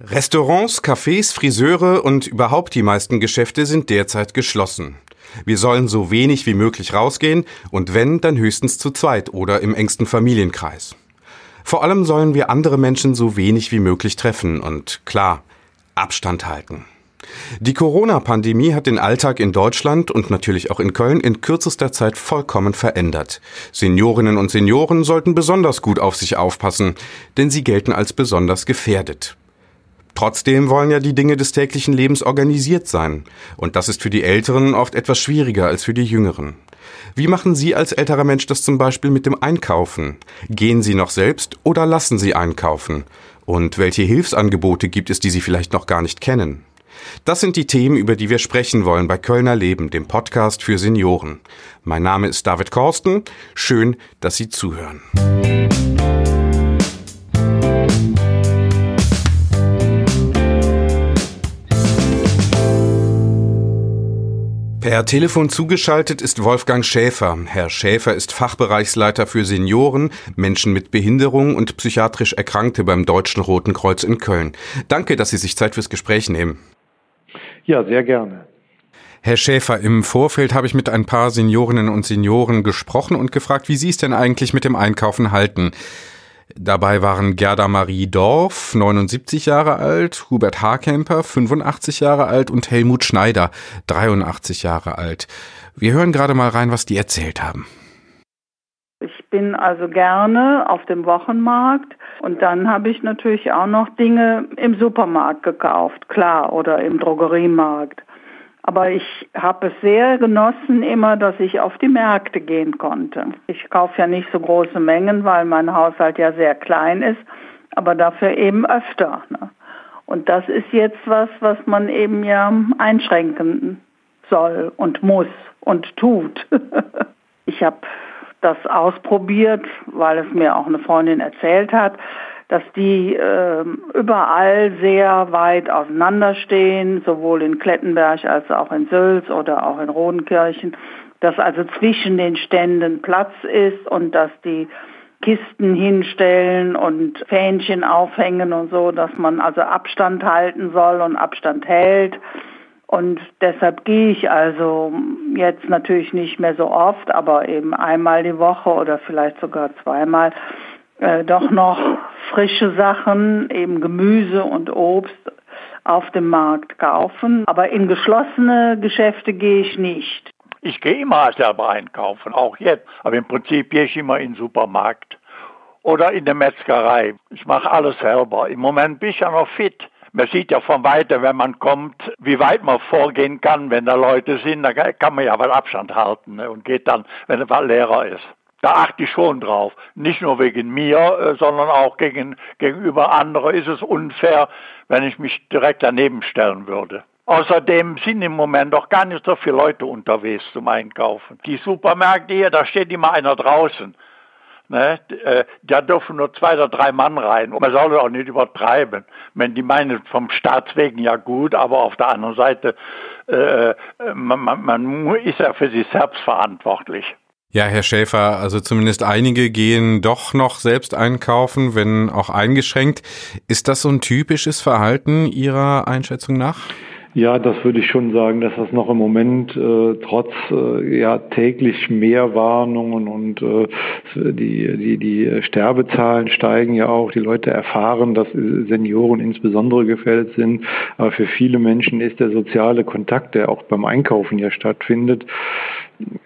Restaurants, Cafés, Friseure und überhaupt die meisten Geschäfte sind derzeit geschlossen. Wir sollen so wenig wie möglich rausgehen und wenn, dann höchstens zu zweit oder im engsten Familienkreis. Vor allem sollen wir andere Menschen so wenig wie möglich treffen und klar, Abstand halten. Die Corona-Pandemie hat den Alltag in Deutschland und natürlich auch in Köln in kürzester Zeit vollkommen verändert. Seniorinnen und Senioren sollten besonders gut auf sich aufpassen, denn sie gelten als besonders gefährdet. Trotzdem wollen ja die Dinge des täglichen Lebens organisiert sein. Und das ist für die Älteren oft etwas schwieriger als für die Jüngeren. Wie machen Sie als älterer Mensch das zum Beispiel mit dem Einkaufen? Gehen Sie noch selbst oder lassen Sie einkaufen? Und welche Hilfsangebote gibt es, die Sie vielleicht noch gar nicht kennen? Das sind die Themen, über die wir sprechen wollen bei Kölner Leben, dem Podcast für Senioren. Mein Name ist David Korsten. Schön, dass Sie zuhören. Per Telefon zugeschaltet ist Wolfgang Schäfer. Herr Schäfer ist Fachbereichsleiter für Senioren, Menschen mit Behinderung und psychiatrisch Erkrankte beim Deutschen Roten Kreuz in Köln. Danke, dass Sie sich Zeit fürs Gespräch nehmen. Ja, sehr gerne. Herr Schäfer, im Vorfeld habe ich mit ein paar Seniorinnen und Senioren gesprochen und gefragt, wie Sie es denn eigentlich mit dem Einkaufen halten. Dabei waren Gerda Marie Dorf, 79 Jahre alt, Hubert Haarkemper, 85 Jahre alt und Helmut Schneider, 83 Jahre alt. Wir hören gerade mal rein, was die erzählt haben. Ich bin also gerne auf dem Wochenmarkt und dann habe ich natürlich auch noch Dinge im Supermarkt gekauft, klar, oder im Drogeriemarkt. Aber ich habe es sehr genossen immer, dass ich auf die Märkte gehen konnte. Ich kaufe ja nicht so große Mengen, weil mein Haushalt ja sehr klein ist, aber dafür eben öfter. Ne? Und das ist jetzt was, was man eben ja einschränken soll und muss und tut. ich habe das ausprobiert, weil es mir auch eine Freundin erzählt hat dass die äh, überall sehr weit auseinanderstehen, sowohl in Klettenberg als auch in Sülz oder auch in Rodenkirchen, dass also zwischen den Ständen Platz ist und dass die Kisten hinstellen und Fähnchen aufhängen und so, dass man also Abstand halten soll und Abstand hält. Und deshalb gehe ich also jetzt natürlich nicht mehr so oft, aber eben einmal die Woche oder vielleicht sogar zweimal äh, doch noch frische Sachen, eben Gemüse und Obst auf dem Markt kaufen. Aber in geschlossene Geschäfte gehe ich nicht. Ich gehe immer selber einkaufen, auch jetzt. Aber im Prinzip gehe ich immer in den Supermarkt oder in der Metzgerei. Ich mache alles selber. Im Moment bin ich ja noch fit. Man sieht ja von weitem, wenn man kommt, wie weit man vorgehen kann, wenn da Leute sind. Da kann man ja was Abstand halten ne? und geht dann, wenn es leerer ist. Da achte ich schon drauf. Nicht nur wegen mir, äh, sondern auch gegen, gegenüber anderen ist es unfair, wenn ich mich direkt daneben stellen würde. Außerdem sind im Moment auch gar nicht so viele Leute unterwegs zum Einkaufen. Die Supermärkte hier, da steht immer einer draußen. Ne? Äh, da dürfen nur zwei oder drei Mann rein. Und man soll auch nicht übertreiben. Wenn die meinen vom Staatswegen ja gut, aber auf der anderen Seite, äh, man, man, man ist ja für sich selbst verantwortlich. Ja, Herr Schäfer, also zumindest einige gehen doch noch selbst einkaufen, wenn auch eingeschränkt. Ist das so ein typisches Verhalten Ihrer Einschätzung nach? Ja, das würde ich schon sagen, dass das noch im Moment äh, trotz äh, ja täglich mehr Warnungen und äh, die, die, die Sterbezahlen steigen ja auch. Die Leute erfahren, dass Senioren insbesondere gefährdet sind. Aber für viele Menschen ist der soziale Kontakt, der auch beim Einkaufen ja stattfindet,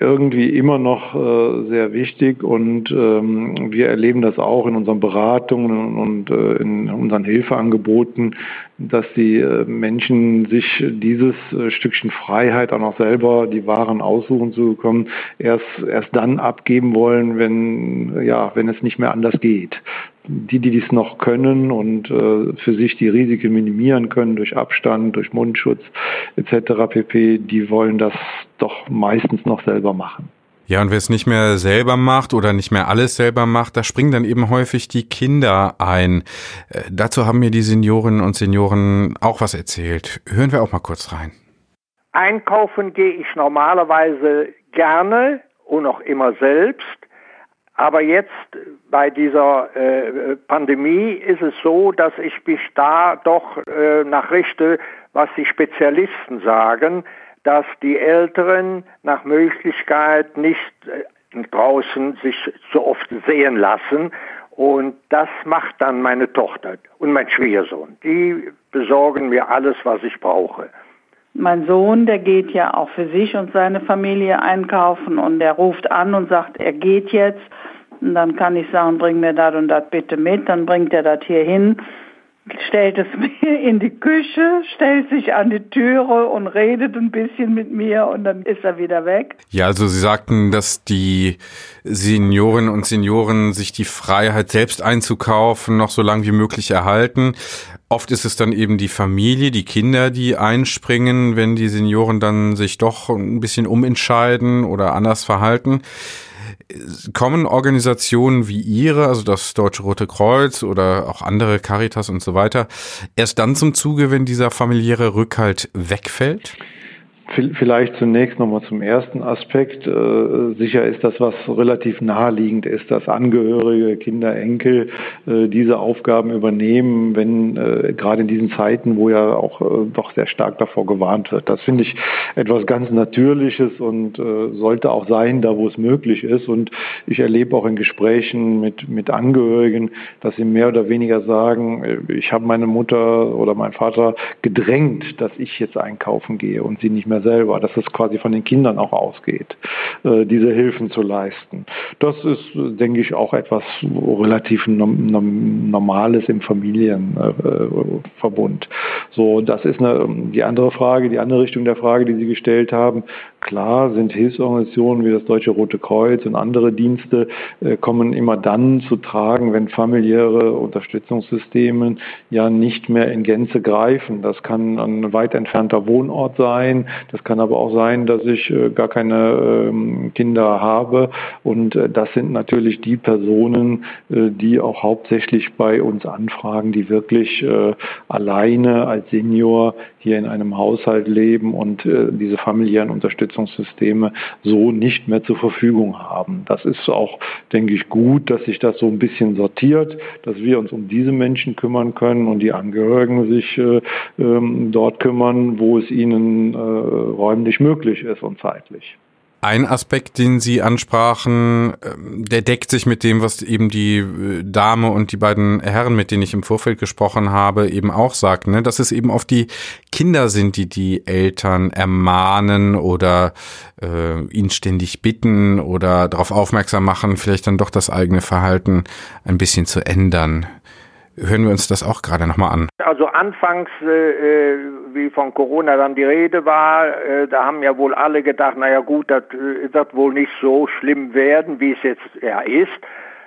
irgendwie immer noch äh, sehr wichtig. Und ähm, wir erleben das auch in unseren Beratungen und äh, in unseren Hilfeangeboten, dass die äh, Menschen sich dieses äh, Stückchen Freiheit auch noch selber die Waren aussuchen zu bekommen, erst erst dann abgeben wollen, wenn ja, wenn es nicht mehr anders geht die, die dies noch können und äh, für sich die Risiken minimieren können durch Abstand, durch Mundschutz etc. pp., die wollen das doch meistens noch selber machen. Ja, und wer es nicht mehr selber macht oder nicht mehr alles selber macht, da springen dann eben häufig die Kinder ein. Äh, dazu haben mir die Seniorinnen und Senioren auch was erzählt. Hören wir auch mal kurz rein. Einkaufen gehe ich normalerweise gerne und auch immer selbst. Aber jetzt bei dieser äh, Pandemie ist es so, dass ich mich da doch äh, nachrichte, was die Spezialisten sagen, dass die Älteren nach Möglichkeit nicht äh, draußen sich so oft sehen lassen. Und das macht dann meine Tochter und mein Schwiegersohn. Die besorgen mir alles, was ich brauche. Mein Sohn, der geht ja auch für sich und seine Familie einkaufen und der ruft an und sagt, er geht jetzt. Und dann kann ich sagen, bring mir das und das bitte mit. Dann bringt er das hier hin stellt es mir in die Küche, stellt sich an die Türe und redet ein bisschen mit mir und dann ist er wieder weg. Ja, also Sie sagten, dass die Seniorinnen und Senioren sich die Freiheit selbst einzukaufen noch so lange wie möglich erhalten. Oft ist es dann eben die Familie, die Kinder, die einspringen, wenn die Senioren dann sich doch ein bisschen umentscheiden oder anders verhalten kommen Organisationen wie Ihre, also das Deutsche Rote Kreuz oder auch andere Caritas und so weiter, erst dann zum Zuge, wenn dieser familiäre Rückhalt wegfällt? Vielleicht zunächst nochmal zum ersten Aspekt. Äh, sicher ist das, was relativ naheliegend ist, dass Angehörige, Kinder, Enkel äh, diese Aufgaben übernehmen, wenn äh, gerade in diesen Zeiten, wo ja auch doch sehr stark davor gewarnt wird. Das finde ich etwas ganz Natürliches und sollte auch sein, da wo es möglich ist. Und ich erlebe auch in Gesprächen mit, mit Angehörigen, dass sie mehr oder weniger sagen, ich habe meine Mutter oder meinen Vater gedrängt, dass ich jetzt einkaufen gehe und sie nicht mehr selber, dass es quasi von den Kindern auch ausgeht, äh, diese Hilfen zu leisten. Das ist, denke ich, auch etwas relativ Normales im Familienverbund. So, das ist eine, die andere Frage, die andere Richtung der Frage, die Sie gestellt haben. Klar sind Hilfsorganisationen wie das Deutsche Rote Kreuz und andere Dienste äh, kommen immer dann zu tragen, wenn familiäre Unterstützungssysteme ja nicht mehr in Gänze greifen. Das kann ein weit entfernter Wohnort sein, das kann aber auch sein, dass ich äh, gar keine ähm, Kinder habe. Und äh, das sind natürlich die Personen, äh, die auch hauptsächlich bei uns anfragen, die wirklich alleine als Senior hier in einem Haushalt leben und diese familiären Unterstützungssysteme so nicht mehr zur Verfügung haben. Das ist auch, denke ich, gut, dass sich das so ein bisschen sortiert, dass wir uns um diese Menschen kümmern können und die Angehörigen sich ähm, dort kümmern, wo es ihnen räumlich möglich ist und zeitlich. Ein Aspekt, den Sie ansprachen, ähm, der deckt sich mit dem, was eben die äh, Dame und die beiden Herren, mit denen ich im Vorfeld gesprochen habe, eben auch sagten, ne? dass es eben oft die Kinder sind, die die Eltern ermahnen oder äh, ihn ständig bitten oder darauf aufmerksam machen, vielleicht dann doch das eigene Verhalten ein bisschen zu ändern hören wir uns das auch gerade nochmal an. Also anfangs, äh, wie von Corona dann die Rede war, äh, da haben ja wohl alle gedacht, naja gut, das äh, wird wohl nicht so schlimm werden, wie es jetzt ja ist.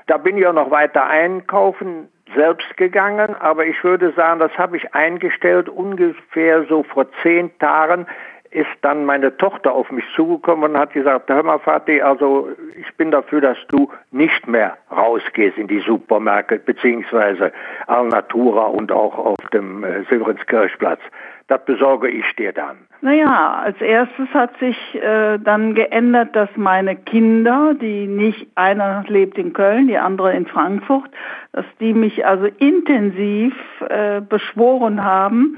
Da bin ich auch noch weiter einkaufen selbst gegangen, aber ich würde sagen, das habe ich eingestellt ungefähr so vor zehn Tagen, ist dann meine Tochter auf mich zugekommen und hat gesagt, hör mal Vati, also ich bin dafür, dass du nicht mehr rausgehst in die Supermärkte beziehungsweise Alnatura und auch auf dem äh, Silverenskirchplatz. Das besorge ich dir dann. Naja, als erstes hat sich äh, dann geändert, dass meine Kinder, die nicht, einer lebt in Köln, die andere in Frankfurt, dass die mich also intensiv äh, beschworen haben,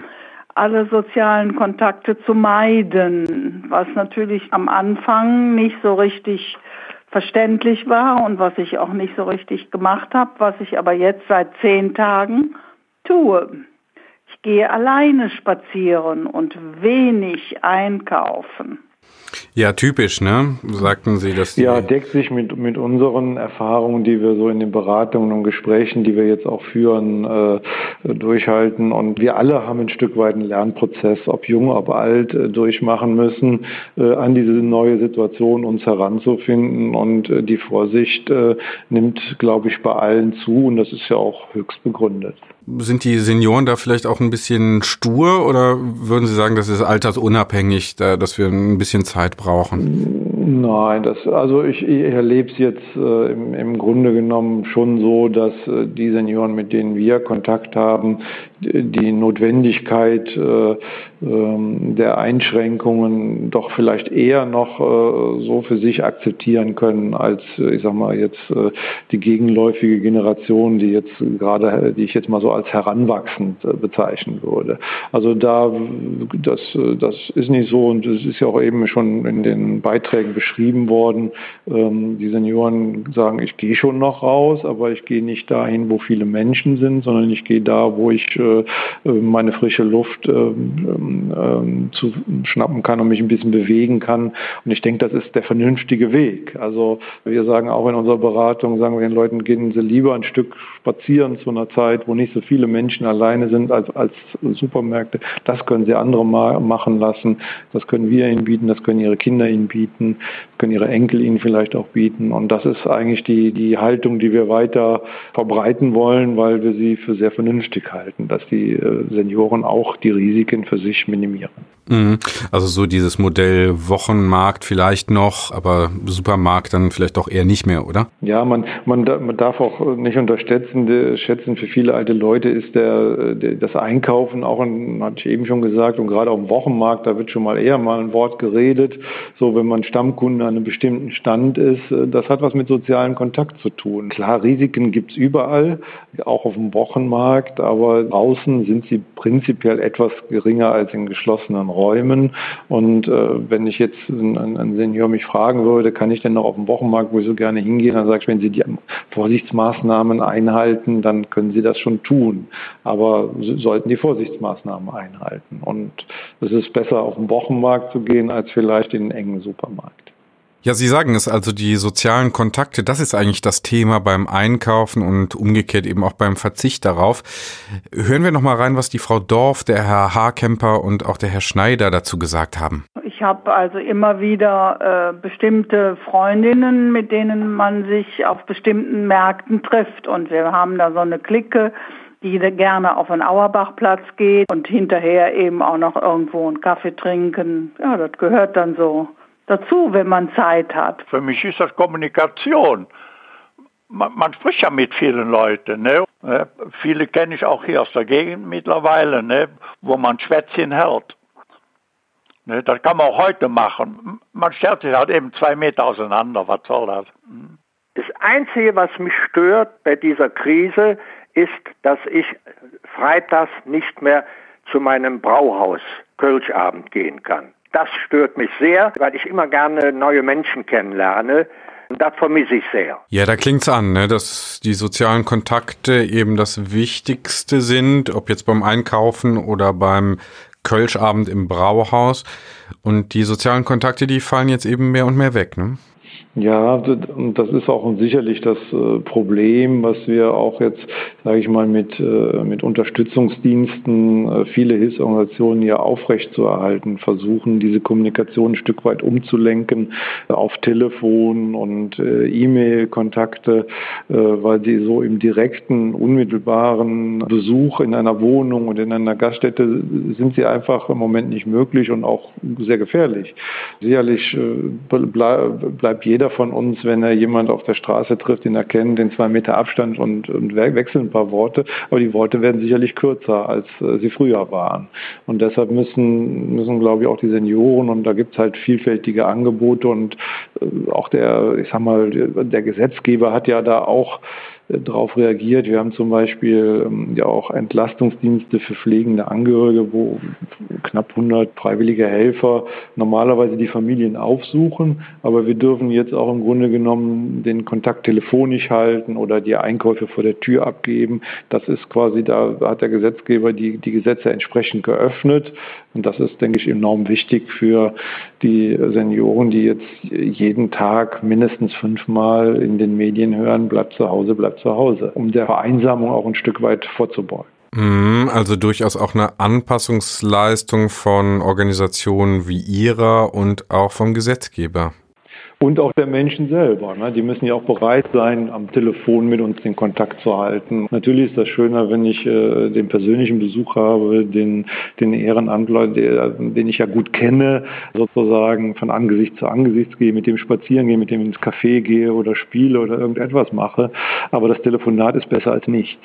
alle sozialen Kontakte zu meiden, was natürlich am Anfang nicht so richtig verständlich war und was ich auch nicht so richtig gemacht habe, was ich aber jetzt seit zehn Tagen tue. Ich gehe alleine spazieren und wenig einkaufen. Ja, typisch, ne? Sagten Sie das? Ja, deckt sich mit, mit unseren Erfahrungen, die wir so in den Beratungen und Gesprächen, die wir jetzt auch führen, äh, durchhalten. Und wir alle haben ein Stück weit einen Lernprozess, ob jung, ob alt, äh, durchmachen müssen, äh, an diese neue Situation uns heranzufinden. Und äh, die Vorsicht äh, nimmt, glaube ich, bei allen zu. Und das ist ja auch höchst begründet. Sind die Senioren da vielleicht auch ein bisschen stur oder würden Sie sagen, das ist altersunabhängig, da, dass wir ein bisschen Zeit brauchen? Nein, das, also ich, ich erlebe es jetzt äh, im, im Grunde genommen schon so, dass äh, die Senioren, mit denen wir Kontakt haben, die Notwendigkeit äh, der Einschränkungen doch vielleicht eher noch äh, so für sich akzeptieren können, als äh, ich sag mal jetzt äh, die gegenläufige Generation, die jetzt gerade, die ich jetzt mal so als heranwachsend bezeichnen würde. Also da, das, das ist nicht so und es ist ja auch eben schon in den Beiträgen beschrieben worden. Ähm, die Senioren sagen, ich gehe schon noch raus, aber ich gehe nicht dahin, wo viele Menschen sind, sondern ich gehe da, wo ich meine frische Luft ähm, zu schnappen kann und mich ein bisschen bewegen kann. Und ich denke, das ist der vernünftige Weg. Also wir sagen auch in unserer Beratung, sagen wir den Leuten, gehen Sie lieber ein Stück spazieren zu einer Zeit, wo nicht so viele Menschen alleine sind als, als Supermärkte. Das können Sie andere machen lassen. Das können wir Ihnen bieten, das können Ihre Kinder Ihnen bieten, können Ihre Enkel Ihnen vielleicht auch bieten. Und das ist eigentlich die, die Haltung, die wir weiter verbreiten wollen, weil wir sie für sehr vernünftig halten, dass die äh, Senioren auch die Risiken für sich minimieren. Mhm. Also so dieses Modell Wochenmarkt vielleicht noch, aber Supermarkt dann vielleicht auch eher nicht mehr, oder? Ja, man, man, man darf auch nicht unterschätzen, schätzen für viele alte Leute ist der, der das Einkaufen auch, ein, hatte ich eben schon gesagt, und gerade auf dem Wochenmarkt, da wird schon mal eher mal ein Wort geredet, so wenn man Stammkunde an einem bestimmten Stand ist, das hat was mit sozialen Kontakt zu tun. Klar, Risiken gibt's überall, auch auf dem Wochenmarkt, aber draußen sind sie prinzipiell etwas geringer als in geschlossenen Räumen. Und äh, wenn ich jetzt ein, ein Senior mich fragen würde, kann ich denn noch auf dem Wochenmarkt, wo ich so gerne hingehe, dann sage ich, wenn Sie die Vorsichtsmaßnahmen einhalten, dann können Sie das schon tun. Aber Sie sollten die Vorsichtsmaßnahmen einhalten. Und es ist besser, auf den Wochenmarkt zu gehen, als vielleicht in einen engen Supermarkt. Ja, Sie sagen es also, die sozialen Kontakte, das ist eigentlich das Thema beim Einkaufen und umgekehrt eben auch beim Verzicht darauf. Hören wir noch mal rein, was die Frau Dorf, der Herr Haarkemper und auch der Herr Schneider dazu gesagt haben. Ich habe also immer wieder äh, bestimmte Freundinnen, mit denen man sich auf bestimmten Märkten trifft. Und wir haben da so eine Clique, die gerne auf den Auerbachplatz geht und hinterher eben auch noch irgendwo einen Kaffee trinken. Ja, das gehört dann so dazu, wenn man Zeit hat. Für mich ist das Kommunikation. Man, man spricht ja mit vielen Leuten. Ne? Viele kenne ich auch hier aus der Gegend mittlerweile, ne? wo man Schwätzchen hält. Ne? Das kann man auch heute machen. Man stellt sich halt eben zwei Meter auseinander. Was soll das? Hm. Das Einzige, was mich stört bei dieser Krise, ist, dass ich freitags nicht mehr zu meinem Brauhaus Kölschabend gehen kann. Das stört mich sehr, weil ich immer gerne neue Menschen kennenlerne. Das vermisse ich sehr. Ja, da klingt's an, ne, dass die sozialen Kontakte eben das Wichtigste sind, ob jetzt beim Einkaufen oder beim Kölschabend im Brauhaus. Und die sozialen Kontakte, die fallen jetzt eben mehr und mehr weg, ne? Ja, das ist auch sicherlich das äh, Problem, was wir auch jetzt, sage ich mal, mit, äh, mit Unterstützungsdiensten, äh, viele Hilfsorganisationen ja aufrechtzuerhalten versuchen, diese Kommunikation ein Stück weit umzulenken auf Telefon und E-Mail-Kontakte, weil sie so im direkten, unmittelbaren Besuch in einer Wohnung und in einer Gaststätte sind sie einfach im Moment nicht möglich und auch sehr gefährlich. Sicherlich bleibt jeder von uns, wenn er jemand auf der Straße trifft, den er kennt, den zwei Meter Abstand und, und wechseln ein paar Worte. Aber die Worte werden sicherlich kürzer, als äh, sie früher waren. Und deshalb müssen, müssen, glaube ich, auch die Senioren, und da gibt es halt vielfältige Angebote und äh, auch der, ich sag mal, der Gesetzgeber hat ja da auch darauf reagiert. Wir haben zum Beispiel ähm, ja auch Entlastungsdienste für pflegende Angehörige, wo knapp 100 freiwillige Helfer normalerweise die Familien aufsuchen. Aber wir dürfen jetzt auch im Grunde genommen den Kontakt telefonisch halten oder die Einkäufe vor der Tür abgeben. Das ist quasi, da hat der Gesetzgeber die, die Gesetze entsprechend geöffnet. Und das ist, denke ich, enorm wichtig für die Senioren, die jetzt jeden Tag mindestens fünfmal in den Medien hören, bleibt zu Hause, bleibt zu Hause, um der Vereinsamung auch ein Stück weit vorzubeugen. Mhm, also durchaus auch eine Anpassungsleistung von Organisationen wie Ihrer und auch vom Gesetzgeber. Und auch der Menschen selber. Ne? Die müssen ja auch bereit sein, am Telefon mit uns den Kontakt zu halten. Natürlich ist das schöner, wenn ich äh, den persönlichen Besuch habe, den, den Ehrenamtler, den ich ja gut kenne, sozusagen von Angesicht zu Angesicht gehe, mit dem spazieren gehe, mit dem ins Café gehe oder spiele oder irgendetwas mache. Aber das Telefonat ist besser als nichts.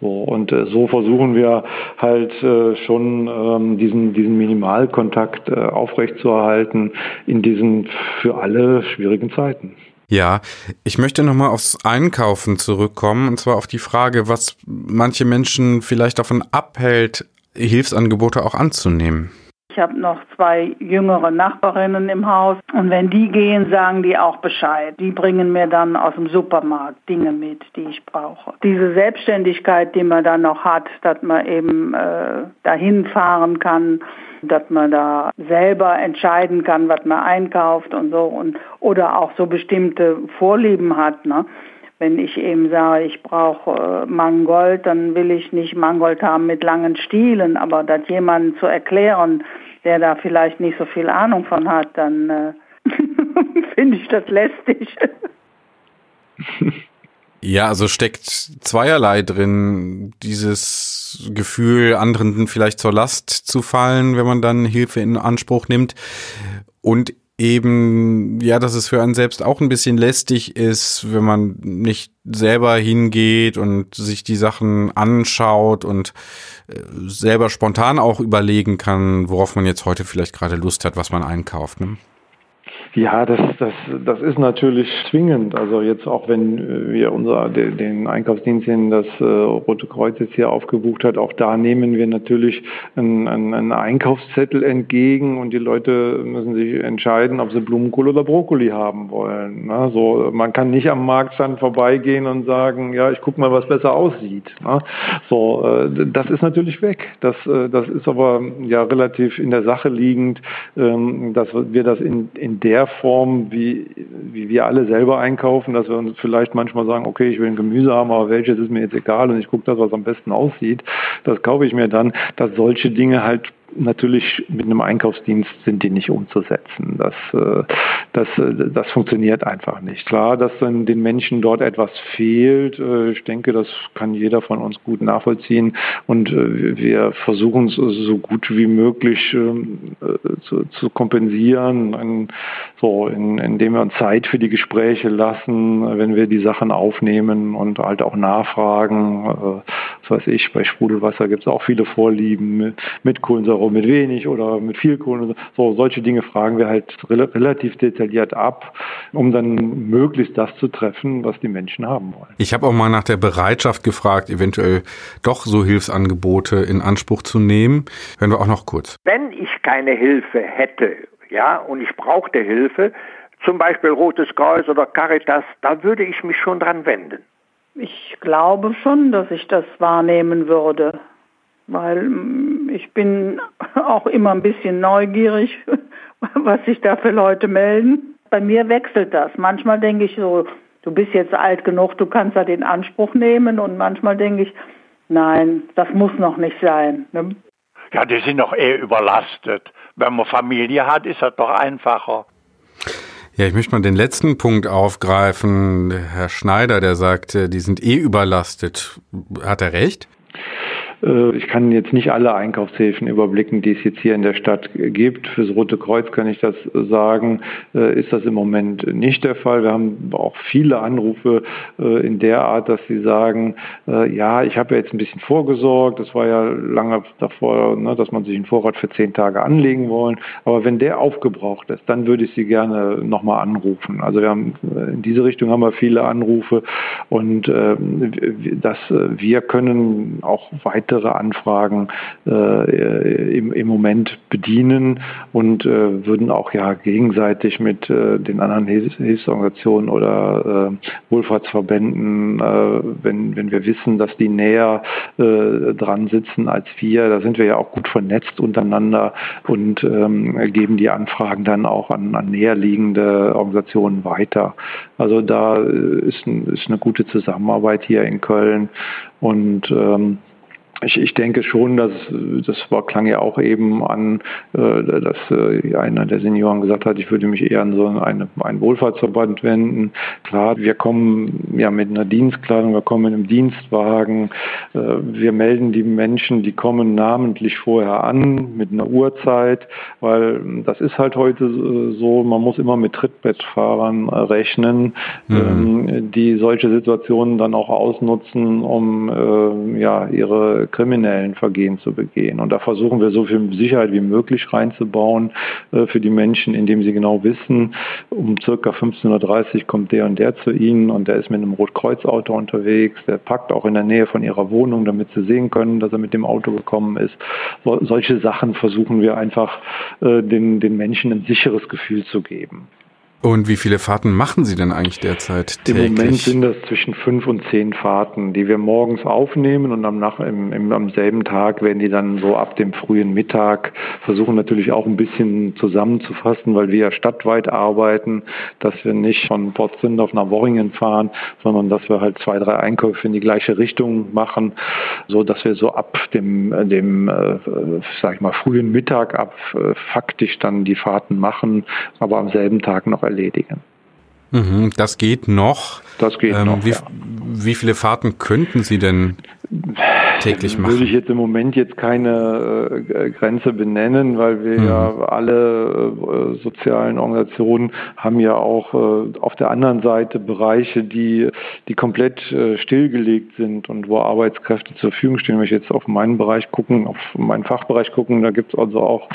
So, und äh, so versuchen wir halt äh, schon ähm, diesen, diesen Minimalkontakt äh, aufrechtzuerhalten in diesen für alle schwierigen Zeiten. Ja, ich möchte nochmal aufs Einkaufen zurückkommen und zwar auf die Frage, was manche Menschen vielleicht davon abhält, Hilfsangebote auch anzunehmen. Ich habe noch zwei jüngere Nachbarinnen im Haus und wenn die gehen, sagen die auch Bescheid. Die bringen mir dann aus dem Supermarkt Dinge mit, die ich brauche. Diese Selbstständigkeit, die man dann noch hat, dass man eben äh, dahin fahren kann, dass man da selber entscheiden kann, was man einkauft und so und oder auch so bestimmte Vorlieben hat. Ne? Wenn ich eben sage, ich brauche äh, Mangold, dann will ich nicht Mangold haben mit langen Stielen, aber das jemandem zu erklären, der da vielleicht nicht so viel Ahnung von hat, dann äh, finde ich das lästig. Ja, also steckt zweierlei drin. Dieses Gefühl, anderen vielleicht zur Last zu fallen, wenn man dann Hilfe in Anspruch nimmt. Und eben, ja, dass es für einen selbst auch ein bisschen lästig ist, wenn man nicht selber hingeht und sich die Sachen anschaut und äh, selber spontan auch überlegen kann, worauf man jetzt heute vielleicht gerade Lust hat, was man einkauft. Ne? Ja, das, das, das ist natürlich zwingend. Also jetzt auch wenn wir unser, den Einkaufsdienst in das äh, Rote Kreuz jetzt hier aufgebucht hat, auch da nehmen wir natürlich einen, einen Einkaufszettel entgegen und die Leute müssen sich entscheiden, ob sie Blumenkohl oder Brokkoli haben wollen. Ne? Man kann nicht am Marktstand vorbeigehen und sagen, ja, ich gucke mal, was besser aussieht. Ne? So, äh, das ist natürlich weg. Das, äh, das ist aber ja relativ in der Sache liegend, ähm, dass wir das in, in der Form, wie, wie wir alle selber einkaufen, dass wir uns vielleicht manchmal sagen, okay, ich will ein Gemüse haben, aber welches ist mir jetzt egal und ich gucke das, was am besten aussieht, das kaufe ich mir dann, dass solche Dinge halt natürlich mit einem Einkaufsdienst sind die nicht umzusetzen. Das, äh, das, äh, das funktioniert einfach nicht. Klar, dass dann den Menschen dort etwas fehlt, äh, ich denke, das kann jeder von uns gut nachvollziehen und wir versuchen es so gut wie möglich ähm, zu, zu kompensieren, so, indem wir uns Zeit für die Gespräche lassen, wenn wir die Sachen aufnehmen und halt auch nachfragen. Was weiß ich, bei Sprudelwasser gibt es auch viele Vorlieben mit, mit Kohlensäure Euro mit wenig oder mit viel Kohlen. So, solche Dinge fragen wir halt relativ detailliert ab, um dann möglichst das zu treffen, was die Menschen haben wollen. Ich habe auch mal nach der Bereitschaft gefragt, eventuell doch so Hilfsangebote in Anspruch zu nehmen. Hören wir auch noch kurz. Wenn ich keine Hilfe hätte, ja, und ich brauchte Hilfe, zum Beispiel Rotes Kreuz oder Caritas, da würde ich mich schon dran wenden. Ich glaube schon, dass ich das wahrnehmen würde weil mm, ich bin auch immer ein bisschen neugierig, was sich da für Leute melden. Bei mir wechselt das. Manchmal denke ich so, du bist jetzt alt genug, du kannst da den Anspruch nehmen und manchmal denke ich, nein, das muss noch nicht sein. Ne? Ja, die sind doch eh überlastet. Wenn man Familie hat, ist das doch einfacher. Ja, ich möchte mal den letzten Punkt aufgreifen. Herr Schneider, der sagte, die sind eh überlastet. Hat er recht? Äh, ich kann jetzt nicht alle Einkaufshäfen überblicken, die es jetzt hier in der Stadt gibt. Fürs Rote Kreuz kann ich das sagen, äh, ist das im Moment nicht der Fall. Wir haben auch viele Anrufe äh, in der Art, dass sie sagen, ja, ich habe ja jetzt ein bisschen vorgesorgt. Das war ja lange davor, ne, dass man sich einen Vorrat für zehn Tage anlegen wollen. Aber wenn der aufgebraucht ist, dann würde ich sie gerne nochmal anrufen. Also wir haben in diese Richtung haben wir viele Anrufe und dass wir können auch weiter weitere Anfragen äh, im, im Moment bedienen und äh, würden auch ja gegenseitig mit äh, den anderen Hilfsorganisationen oder äh, Wohlfahrtsverbänden, äh, wenn, wenn wir wissen, dass die näher äh, dran sitzen als wir, da sind wir ja auch gut vernetzt untereinander und ähm, geben die Anfragen dann auch an, an näher liegende Organisationen weiter. Also da ist, ist eine gute Zusammenarbeit hier in Köln und ähm, Ich, ich denke schon, dass das war, klang ja auch eben an, äh, dass äh, einer der Senioren gesagt hat, ich würde mich eher an so eine, einen Wohlfahrtsverband wenden. Klar, wir kommen ja mit einer Dienstkleidung, wir kommen in einem Dienstwagen, äh, wir melden die Menschen, die kommen namentlich vorher an mit einer Uhrzeit, weil das ist halt heute so, man muss immer mit Trittbettfahrern rechnen, mhm. Ähm, die solche Situationen dann auch ausnutzen, um ja ihre kriminellen Vergehen zu begehen. Und da versuchen wir so viel Sicherheit wie möglich reinzubauen äh, für die Menschen, indem sie genau wissen, um circa 15.30 Uhr kommt der und der zu ihnen und der ist mit einem Rotkreuzauto unterwegs, der packt auch in der Nähe von ihrer Wohnung, damit sie sehen können, dass er mit dem Auto gekommen ist. So, solche Sachen versuchen wir einfach äh, den, den Menschen ein sicheres Gefühl zu geben. Und wie viele Fahrten machen Sie denn eigentlich derzeit täglich? Im Moment sind das zwischen fünf und zehn Fahrten, die wir morgens aufnehmen und am, nach, im, im, am selben Tag werden die dann so ab dem frühen Mittag versuchen natürlich auch ein bisschen zusammenzufassen, weil wir ja stadtweit arbeiten, dass wir nicht von Potsdam nach Worringen fahren, sondern dass wir halt zwei, drei Einkäufe in die gleiche Richtung machen, so dass wir so ab dem, dem äh, sag ich mal, frühen Mittag ab äh, faktisch dann die Fahrten machen, aber am selben Tag noch erledigen. Mhm, das geht noch. Das geht ähm, noch. Wie, ja. wie viele Fahrten könnten Sie denn täglich machen? Würde ich jetzt im Moment jetzt keine äh, Grenze benennen, weil wir mhm. ja alle äh, sozialen Organisationen haben ja auch äh, auf der anderen Seite Bereiche, die, die komplett äh, stillgelegt sind und wo Arbeitskräfte zur Verfügung stehen. Wenn ich jetzt auf meinen Bereich gucken, auf meinen Fachbereich gucken, da gibt es also auch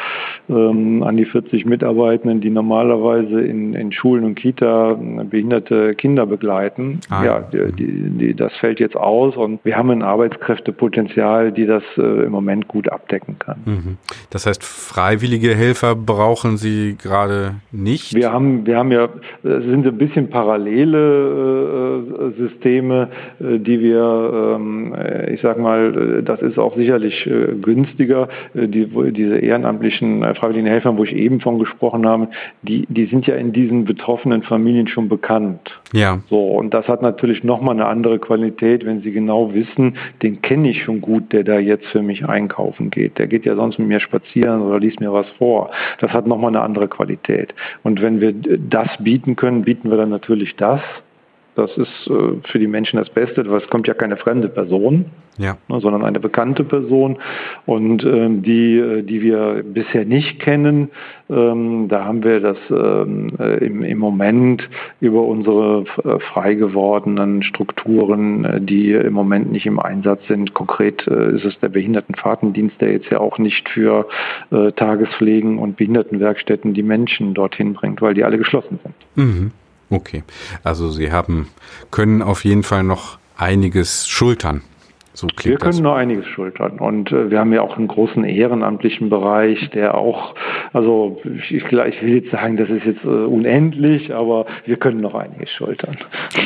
ähm, an die 40 Mitarbeitenden, die normalerweise in, in Schulen und Kita äh, behinderte Kinder begleiten. Ah. Ja, die, die, die, das fällt jetzt aus und wir haben ein Arbeitskräftepotenzial, die das äh, im Moment gut abdecken kann. Mhm. Das heißt, freiwillige Helfer brauchen Sie gerade nicht? Wir haben, wir haben ja, es sind ein bisschen parallele äh, Systeme, äh, die wir, ähm, ich sag mal, das ist auch sicherlich äh, günstiger. Äh, die, diese ehrenamtlichen freiwilligen Helfer, wo ich eben von gesprochen habe, die, die sind ja in diesen betroffenen Familien schon bekannt. Ja. So, und das hat natürlich nochmal eine andere Qualität, wenn Sie genau wissen, den kenne ich schon gut, der da jetzt für mich einkaufen geht. Der geht ja sonst mit mir spazieren oder liest mir was vor. Das hat nochmal eine andere Qualität. Und wenn wir das bieten können, bieten wir dann natürlich das. Das ist äh, für die Menschen das Beste, weil es kommt ja keine fremde Person, ja. ne, sondern eine bekannte Person und ähm, die, äh, die wir bisher nicht kennen. Ähm, da haben wir das ähm, äh, im, im Moment über unsere frei gewordenen Strukturen, die im Moment nicht im Einsatz sind. Konkret ist es der Behindertenfahrtendienst, der jetzt ja auch nicht für Tagespflegen und Behindertenwerkstätten die Menschen dorthin bringt, weil die alle geschlossen sind. Mhm. Okay, also Sie haben, können auf jeden Fall noch einiges schultern. So wir können das. noch einiges schultern und äh, wir haben ja auch einen großen ehrenamtlichen Bereich, der auch, also ich, ich will jetzt sagen, das ist jetzt äh, unendlich, aber wir können noch einiges schultern.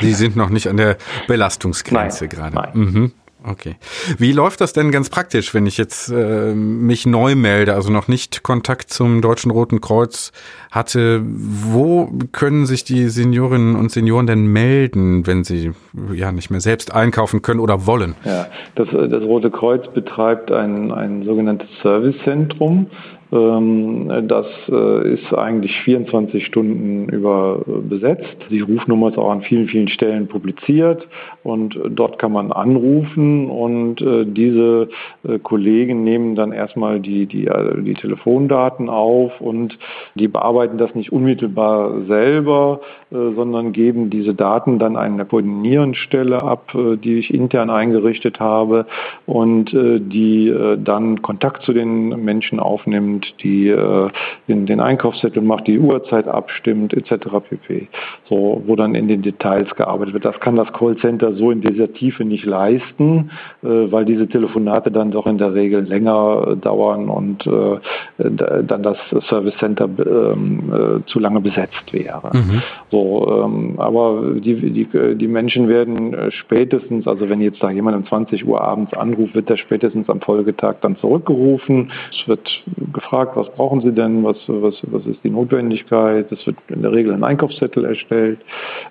Sie sind noch nicht an der Belastungsgrenze nein, gerade. Nein. Mhm. Okay. Wie läuft das denn ganz praktisch, wenn ich jetzt äh, mich neu melde, also noch nicht Kontakt zum Deutschen Roten Kreuz hatte? Wo können sich die Seniorinnen und Senioren denn melden, wenn sie ja nicht mehr selbst einkaufen können oder wollen? Ja, das, das Rote Kreuz betreibt ein, ein sogenanntes Servicezentrum. Ähm, das äh, ist eigentlich 24 Stunden über besetzt. Die Rufnummer ist auch an vielen, vielen Stellen publiziert und dort kann man anrufen und äh, diese äh, Kollegen nehmen dann erstmal die, die, die Telefondaten auf und die bearbeiten das nicht unmittelbar selber, sondern geben diese Daten dann einer Koordinierungsstelle ab, die ich intern eingerichtet habe und die dann Kontakt zu den Menschen aufnimmt die äh, den, den Einkaufszettel macht, die Uhrzeit abstimmt, etc. pp. So, wo dann in den Details gearbeitet wird. Das kann das Callcenter so in dieser Tiefe nicht leisten, äh, weil diese Telefonate dann doch in der Regel länger äh, dauern und äh, dann das Service Center ähm, äh, zu lange besetzt wäre. Mhm. So, ähm, aber die, die, die Menschen werden äh, spätestens, also wenn jetzt da jemand um 20 Uhr abends anruft, wird er spätestens am Folgetag dann zurückgerufen. Es wird gefragt, gefragt, was brauchen Sie denn, was, was, was ist die Notwendigkeit. Es wird in der Regel ein Einkaufszettel erstellt.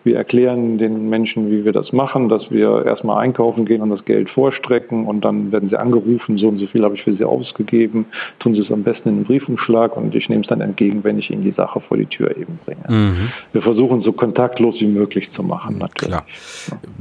Wir erklären den Menschen, wie wir das machen, dass wir erstmal einkaufen gehen und das Geld vorstrecken und dann werden sie angerufen, so und so viel habe ich für Sie ausgegeben, tun Sie es am besten in den Briefumschlag und ich nehme es dann entgegen, wenn ich Ihnen die Sache vor die Tür eben bringe. Mhm. Wir versuchen so kontaktlos wie möglich zu machen, natürlich. Klar.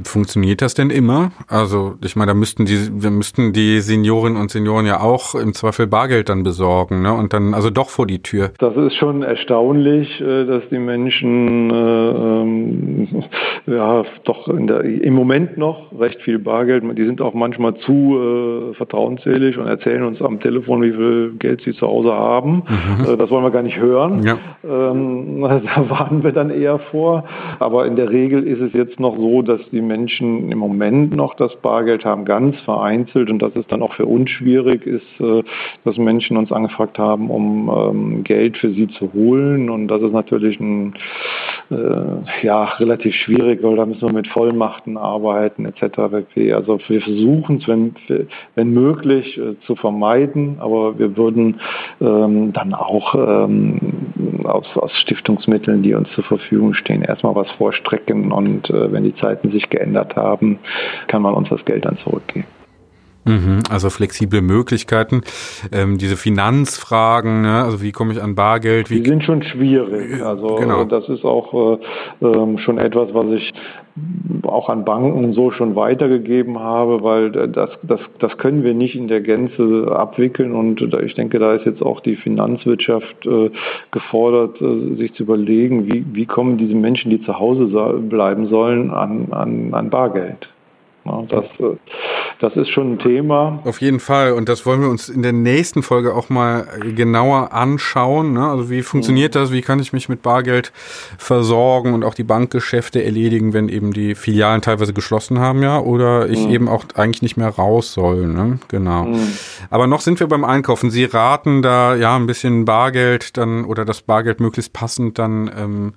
Funktioniert das denn immer? Also ich meine, da müssten die, wir müssten die Seniorinnen und Senioren ja auch im Zweifel Bargeld dann besorgen, ne? Und dann also doch vor die Tür. Das ist schon erstaunlich, äh, dass die Menschen äh, ähm, ja doch der, im Moment noch recht viel Bargeld. Die sind auch manchmal zu äh, vertrauensselig und erzählen uns am Telefon, wie viel Geld sie zu Hause haben. Mhm. Äh, das wollen wir gar nicht hören. Ja. Ähm, da warnen wir dann eher vor. Aber in der Regel ist es jetzt noch so, dass die Menschen im Moment noch das Bargeld haben, ganz vereinzelt. Und das ist dann auch für uns schwierig, ist, äh, dass Menschen uns angefragt haben, um ähm, Geld für sie zu holen. Und das ist natürlich ein, äh, ja, relativ schwierig, weil da müssen wir mit Vollmachten arbeiten etc. Also wir versuchen es, wenn, wenn möglich, äh, zu vermeiden, aber wir würden ähm, dann auch ähm, aus, aus Stiftungsmitteln, die uns zur Verfügung stehen, erstmal was vorstrecken und äh, wenn die Zeiten sich geändert haben, kann man uns das Geld dann zurückgeben. Mhm, also flexible Möglichkeiten, ähm, diese Finanzfragen, ne? also wie komme ich an Bargeld? Wie die sind schon schwierig. Also genau. das ist auch äh, ähm, schon etwas, was ich auch an Banken so schon weitergegeben habe, weil das, das, das können wir nicht in der Gänze abwickeln und ich denke, da ist jetzt auch die Finanzwirtschaft äh, gefordert, äh, sich zu überlegen, wie, wie kommen diese Menschen, die zu Hause bleiben sollen, an, an, an Bargeld. Das, äh, das ist schon ein Thema. Auf jeden Fall. Und das wollen wir uns in der nächsten Folge auch mal genauer anschauen. Ne? Also wie funktioniert mhm. das? Wie kann ich mich mit Bargeld versorgen und auch die Bankgeschäfte erledigen, wenn eben die Filialen teilweise geschlossen haben, ja? Oder ich mhm. eben auch eigentlich nicht mehr raus soll. Ne? Genau. Mhm. Aber noch sind wir beim Einkaufen. Sie raten da ja ein bisschen Bargeld dann oder das Bargeld möglichst passend dann ähm,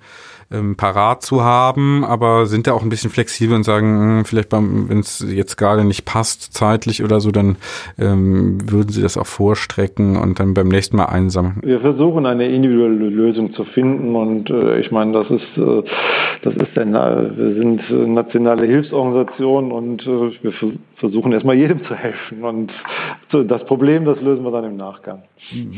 ähm, parat zu haben, aber sind da auch ein bisschen flexibel und sagen, hm, vielleicht wenn es jetzt gerade nicht passt zeitlich oder so, dann ähm, würden sie das auch vorstrecken und dann beim nächsten Mal einsammeln. Wir versuchen eine individuelle Lösung zu finden und äh, ich meine, das ist äh, das ist denn, wir sind äh, nationale Hilfsorganisation und äh, wir versuchen erstmal jedem zu helfen und das Problem, das lösen wir dann im Nachgang.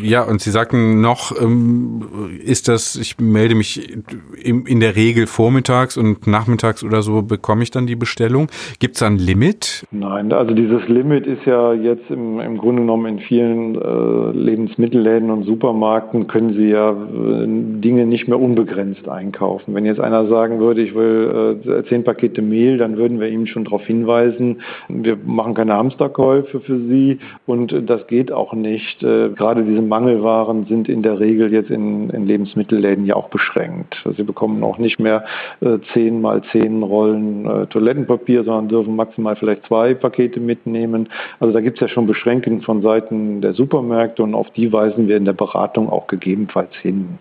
Ja, und Sie sagten noch, ähm, ist das, ich melde mich in der Regel vormittags und nachmittags oder so bekomme ich dann die Bestellung. Gibt es ein Limit? Nein, also dieses Limit ist ja jetzt im, im Grunde genommen in vielen äh, Lebensmittelläden und Supermärkten können Sie ja äh, Dinge nicht mehr unbegrenzt einkaufen. Wenn jetzt einer sagen würde, ich will äh, zehn Pakete Mehl, dann würden wir ihm schon darauf hinweisen, wir machen keine Hamsterkäufe für Sie und das geht auch nicht. Äh, gerade diese Mangelwaren sind in der Regel jetzt in, in Lebensmittelläden ja auch beschränkt. Sie bekommen bekommen auch nicht mehr äh, zehn mal zehn Rollen äh, Toilettenpapier, sondern dürfen maximal vielleicht zwei Pakete mitnehmen. Also da gibt es ja schon Beschränkungen von Seiten der Supermärkte und auf die weisen wir in der Beratung auch gegebenenfalls hin.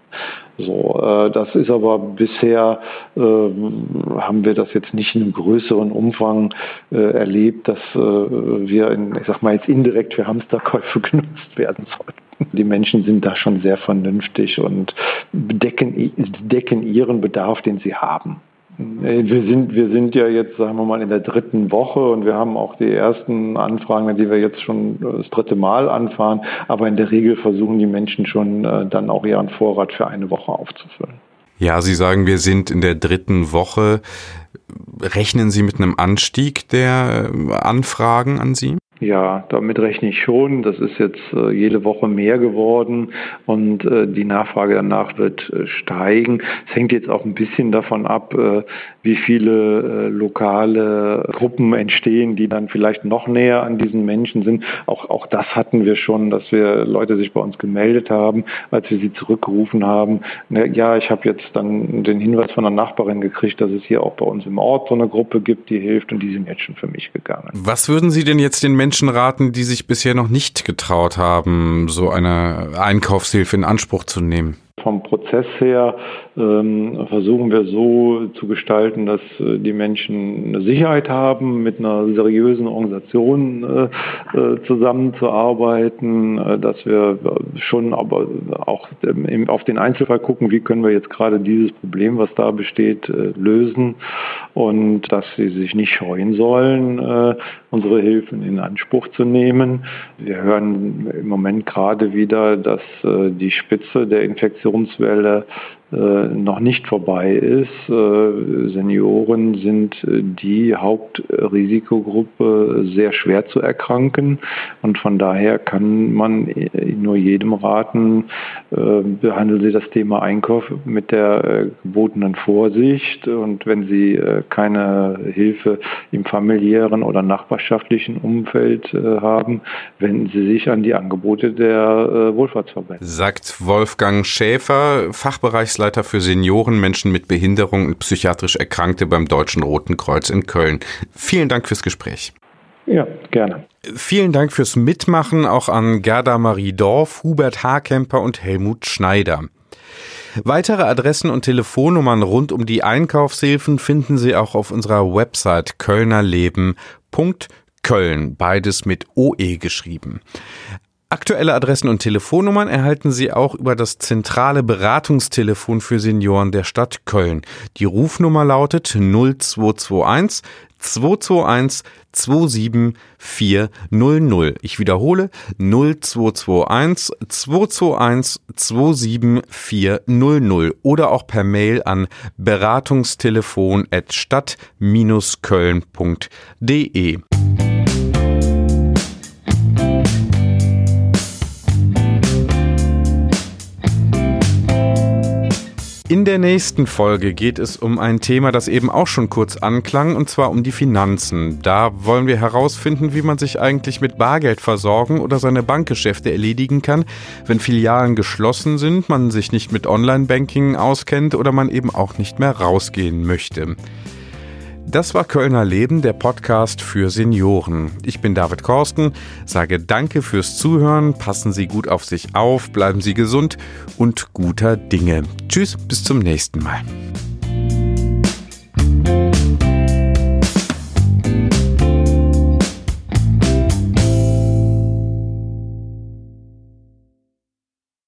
So, äh, das ist aber bisher äh, haben wir das jetzt nicht in einem größeren Umfang äh, erlebt, dass äh, wir, in, ich sag mal jetzt indirekt für Hamsterkäufe genutzt werden sollten. Die Menschen sind da schon sehr vernünftig und decken, decken ihren Bedarf, den sie haben. Wir sind, wir sind ja jetzt, sagen wir mal, in der dritten Woche und wir haben auch die ersten Anfragen, die wir jetzt schon das dritte Mal anfahren. Aber in der Regel versuchen die Menschen schon äh, dann auch ihren Vorrat für eine Woche aufzufüllen. Ja, Sie sagen, wir sind in der dritten Woche. Rechnen Sie mit einem Anstieg der Anfragen an Sie? Ja, damit rechne ich schon. Das ist jetzt äh, jede Woche mehr geworden und äh, die Nachfrage danach wird äh, steigen. Es hängt jetzt auch ein bisschen davon ab, äh, wie viele äh, lokale Gruppen entstehen, die dann vielleicht noch näher an diesen Menschen sind. Auch, auch das hatten wir schon, dass wir Leute sich bei uns gemeldet haben, als wir sie zurückgerufen haben. Ja, ich habe jetzt dann den Hinweis von einer Nachbarin gekriegt, dass es hier auch bei uns im Ort so eine Gruppe gibt, die hilft und die sind jetzt schon für mich gegangen. Was würden Sie denn jetzt den Menschen raten, die sich bisher noch nicht getraut haben, so eine Einkaufshilfe in Anspruch zu nehmen? Vom Prozess her versuchen wir so zu gestalten, dass äh, die Menschen eine Sicherheit haben, mit einer seriösen Organisation äh, äh, zusammenzuarbeiten, dass wir schon aber auch ähm, auf den Einzelfall gucken, wie können wir jetzt gerade dieses Problem, was da besteht, lösen und dass sie sich nicht scheuen sollen, unsere Hilfen in Anspruch zu nehmen. Wir hören im Moment gerade wieder, dass die Spitze der Infektionswelle noch nicht vorbei ist. Äh, Senioren sind äh, die Hauptrisikogruppe, sehr schwer zu erkranken. Und von daher kann man nur jedem raten, behandeln Sie das Thema Einkauf mit der gebotenen Vorsicht. Und wenn Sie keine Hilfe im familiären oder nachbarschaftlichen Umfeld haben, wenden Sie sich an die Angebote der Wohlfahrtsverbände. Sagt Wolfgang Schäfer, Fachbereichs Bereichsleiter für Senioren, Menschen mit Behinderung und psychiatrisch Erkrankte beim Deutschen Roten Kreuz in Köln. Vielen Dank fürs Gespräch. Ja, gerne. Vielen Dank fürs Mitmachen auch an Gerda Marie Dorf, Hubert Haarkemper und Helmut Schneider. Weitere Adressen und Telefonnummern rund um die Einkaufshilfen finden Sie auch auf unserer Website kölnerleben.köln, beides mit OE geschrieben. Aktuelle Adressen und Telefonnummern erhalten Sie auch über das zentrale Beratungstelefon für Senioren der Stadt Köln. Die Rufnummer lautet 0221 221 27400. Ich wiederhole 0221 221 27400 oder auch per Mail an beratungstelefon In der nächsten Folge geht es um ein Thema, das eben auch schon kurz anklang, und zwar um die Finanzen. Da wollen wir herausfinden, wie man sich eigentlich mit Bargeld versorgen oder seine Bankgeschäfte erledigen kann, wenn Filialen geschlossen sind, man sich nicht mit Online-Banking auskennt oder man eben auch nicht mehr rausgehen möchte. Das war Kölner Leben, der Podcast für Senioren. Ich bin David Korsten, sage danke fürs Zuhören, passen Sie gut auf sich auf, bleiben Sie gesund und guter Dinge. Tschüss, bis zum nächsten Mal.